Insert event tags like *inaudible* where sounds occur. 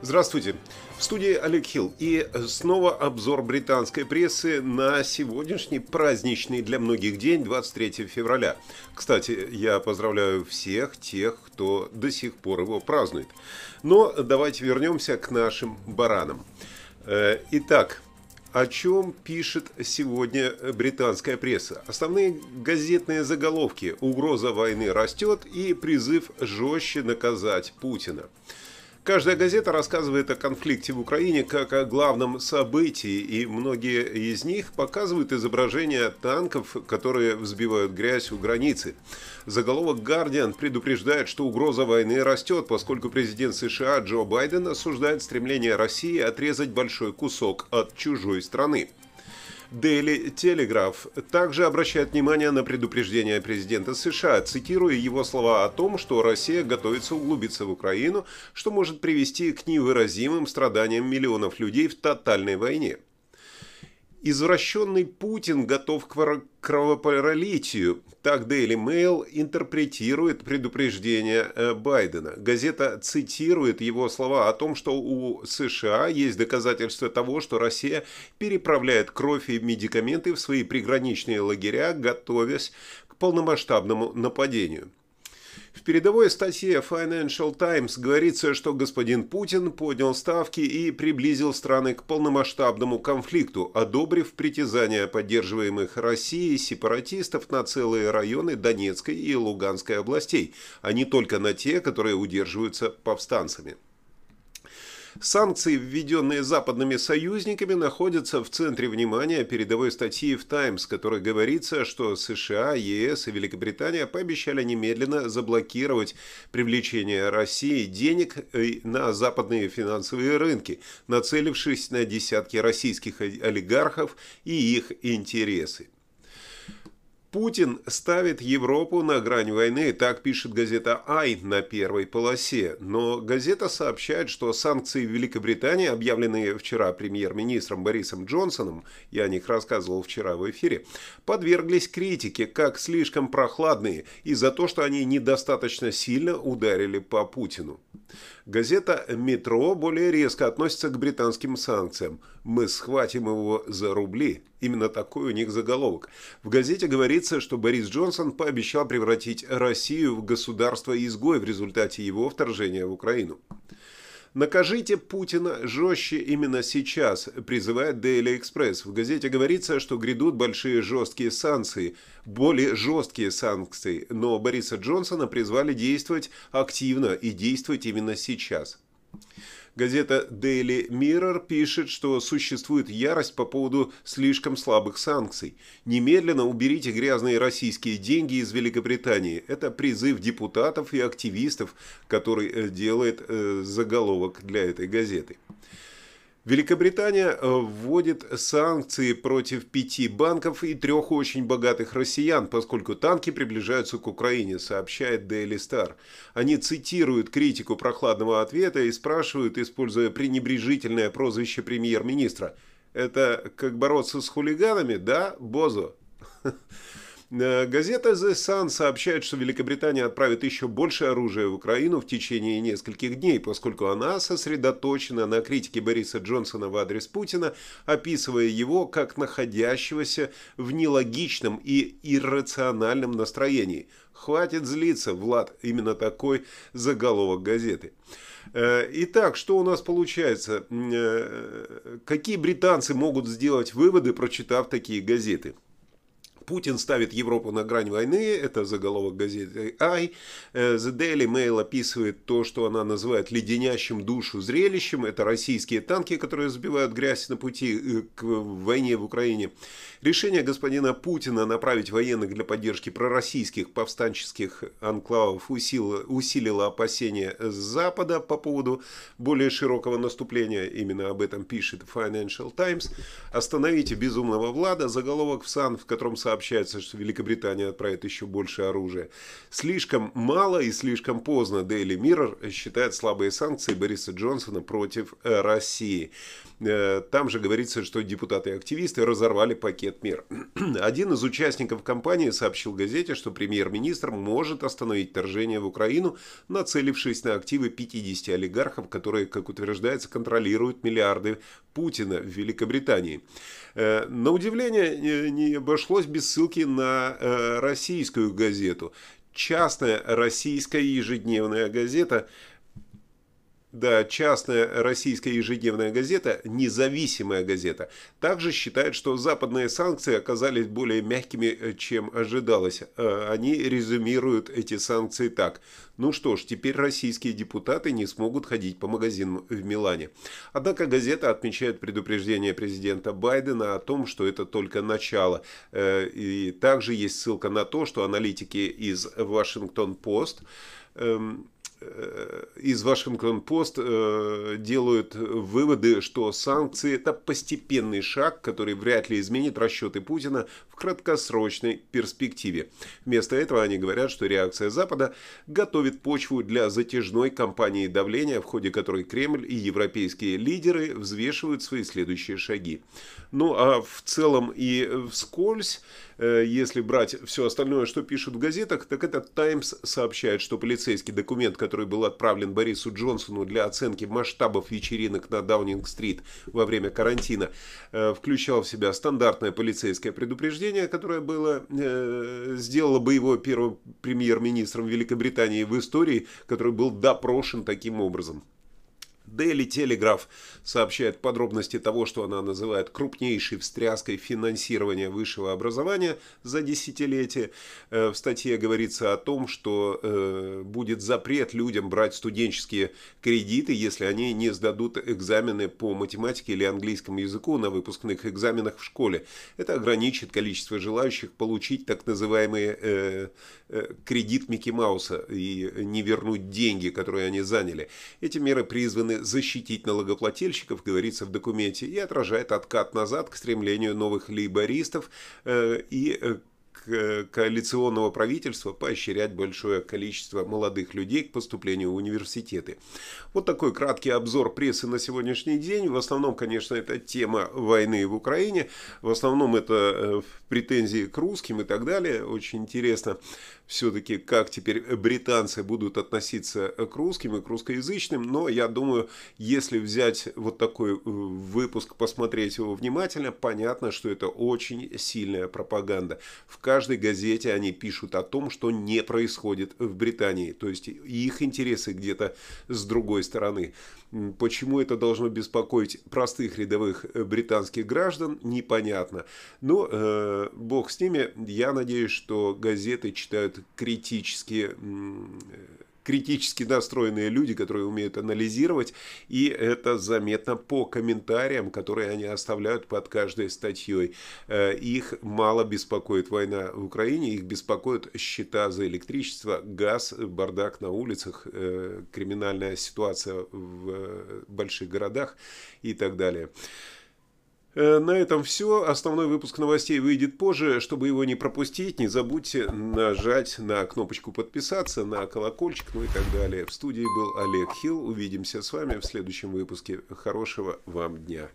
Здравствуйте. В студии Олег Хилл. И снова обзор британской прессы на сегодняшний праздничный для многих день, 23 февраля. Кстати, я поздравляю всех тех, кто до сих пор его празднует. Но давайте вернемся к нашим баранам. Э, итак, о чем пишет сегодня британская пресса? Основные газетные заголовки «Угроза войны растет» и призыв жестче наказать Путина. Каждая газета рассказывает о конфликте в Украине как о главном событии, и многие из них показывают изображения танков, которые взбивают грязь у границы. Заголовок «Гардиан» предупреждает, что угроза войны растет, поскольку президент США Джо Байден осуждает стремление России отрезать большой кусок от чужой страны. Daily Telegraph также обращает внимание на предупреждение президента США, цитируя его слова о том, что Россия готовится углубиться в Украину, что может привести к невыразимым страданиям миллионов людей в тотальной войне. Извращенный Путин готов к кровопролитию. Так Daily Mail интерпретирует предупреждение э, Байдена. Газета цитирует его слова о том, что у США есть доказательства того, что Россия переправляет кровь и медикаменты в свои приграничные лагеря, готовясь к полномасштабному нападению. В передовой статье Financial Times говорится, что господин Путин поднял ставки и приблизил страны к полномасштабному конфликту, одобрив притязания поддерживаемых Россией сепаратистов на целые районы Донецкой и Луганской областей, а не только на те, которые удерживаются повстанцами. Санкции, введенные западными союзниками, находятся в центре внимания передовой статьи в «Таймс», в которой говорится, что США, ЕС и Великобритания пообещали немедленно заблокировать привлечение России денег э, на западные финансовые рынки, нацелившись на десятки российских олигархов и их интересы. Путин ставит Европу на грань войны, так пишет газета «Ай» на первой полосе. Но газета сообщает, что санкции Великобритании, объявленные вчера премьер-министром Борисом Джонсоном, я о них рассказывал вчера в эфире, подверглись критике как слишком прохладные и за то, что они недостаточно сильно ударили по Путину. Газета «Метро» более резко относится к британским санкциям. «Мы схватим его за рубли». Именно такой у них заголовок. В газете говорится, что Борис Джонсон пообещал превратить Россию в государство-изгой в результате его вторжения в Украину. Накажите Путина жестче именно сейчас, призывает Daily Express. В газете говорится, что грядут большие жесткие санкции, более жесткие санкции, но Бориса Джонсона призвали действовать активно и действовать именно сейчас. Газета Daily Mirror пишет, что существует ярость по поводу слишком слабых санкций. Немедленно уберите грязные российские деньги из Великобритании. Это призыв депутатов и активистов, который э, делает э, заголовок для этой газеты. Великобритания э, вводит санкции против пяти банков и трех очень богатых россиян, поскольку танки приближаются к Украине, сообщает Daily Star. Они цитируют критику прохладного ответа и спрашивают, используя пренебрежительное прозвище премьер-министра. Это как бороться с хулиганами, да, Бозо? *laughs* Э, газета The Sun сообщает, что Великобритания отправит еще больше оружия в Украину в течение нескольких дней, поскольку она сосредоточена на критике Бориса Джонсона в адрес Путина, описывая его как находящегося в нелогичном и иррациональном настроении. Хватит злиться, Влад, именно такой заголовок газеты. Э, итак, что у нас получается? Э, какие британцы могут сделать выводы, прочитав такие газеты? Путин ставит Европу на грань войны, это заголовок газеты «Ай». Э, The Daily Mail описывает то, что она называет леденящим душу зрелищем. Это российские танки, которые сбивают грязь на пути э, к войне в Украине. Решение господина Путина направить военных для поддержки пророссийских повстанческих анклавов усилило, усилило опасения Запада по поводу более широкого наступления. Именно об этом пишет Financial Times. «Остановите безумного Влада». Заголовок в САН, в котором сообщается сообщается, что Великобритания отправит еще больше оружия. Слишком мало и слишком поздно Daily Mirror считает слабые санкции Бориса Джонсона против э, России. Э, там же говорится, что депутаты и активисты разорвали пакет мер. *clears throat* Один из участников кампании сообщил газете, что премьер-министр может остановить вторжение в Украину, нацелившись на активы 50 олигархов, которые, как утверждается, контролируют миллиарды Путина в Великобритании. Э, на удивление не обошлось без ссылки на э, российскую газету. Частная российская ежедневная газета да, частная российская ежедневная газета, независимая газета, также считает, что западные санкции оказались более мягкими, э, чем ожидалось. Э, они резюмируют эти санкции так. Ну что ж, теперь российские депутаты не смогут ходить по магазинам в Милане. Однако газета отмечает предупреждение президента Байдена о том, что это только начало. Э, и также есть ссылка на то, что аналитики из Вашингтон-Пост из Вашингтон-Пост э, делают выводы, что санкции – это постепенный шаг, который вряд ли изменит расчеты Путина в краткосрочной перспективе. Вместо этого они говорят, что реакция Запада готовит почву для затяжной кампании давления, в ходе которой Кремль и европейские лидеры взвешивают свои следующие шаги. Ну а в целом и вскользь Э, если брать все остальное, что пишут в газетах, так это «Таймс» сообщает, что полицейский документ, который был отправлен Борису Джонсону для оценки масштабов вечеринок на Даунинг-стрит во время карантина, э, включал в себя стандартное полицейское предупреждение, которое было, э, сделало бы его первым премьер-министром Великобритании в истории, который был допрошен таким образом. Daily Telegraph сообщает подробности того, что она называет крупнейшей встряской финансирования высшего образования за десятилетие. Э, в статье говорится о том, что э, будет запрет людям брать студенческие кредиты, если они не сдадут экзамены по математике или английскому языку на выпускных экзаменах в школе. Это ограничит количество желающих получить так называемый э, кредит Микки Мауса и не вернуть деньги, которые они заняли. Эти меры призваны защитить налогоплательщиков, говорится в документе, и отражает откат назад к стремлению новых лейбористов э, и э, коалиционного правительства поощрять большое количество молодых людей к поступлению в университеты. Вот такой краткий обзор прессы на сегодняшний день. В основном, конечно, это тема войны в Украине. В основном это э, претензии к русским и так далее. Очень интересно все-таки, как теперь британцы будут относиться к русским и к русскоязычным. Но я думаю, если взять вот такой э, выпуск, посмотреть его внимательно, понятно, что это очень сильная пропаганда. В каждой газете они пишут о том, что не происходит в Британии. То есть их интересы где-то с другой стороны. Почему это должно беспокоить простых рядовых э, британских граждан, непонятно. Но э, бог с ними. Я надеюсь, что газеты читают критически критически настроенные люди, которые умеют анализировать, и это заметно по комментариям, которые они оставляют под каждой статьей. Э, их мало беспокоит война в Украине, их беспокоят счета за электричество, газ, бардак на улицах, э, криминальная ситуация в больших городах и так далее. Э, на этом все. Основной выпуск новостей выйдет позже. Чтобы его не пропустить, не забудьте нажать на кнопочку подписаться, на колокольчик, ну и так далее. В студии был Олег Хилл. Увидимся с вами в следующем выпуске. Хорошего вам дня.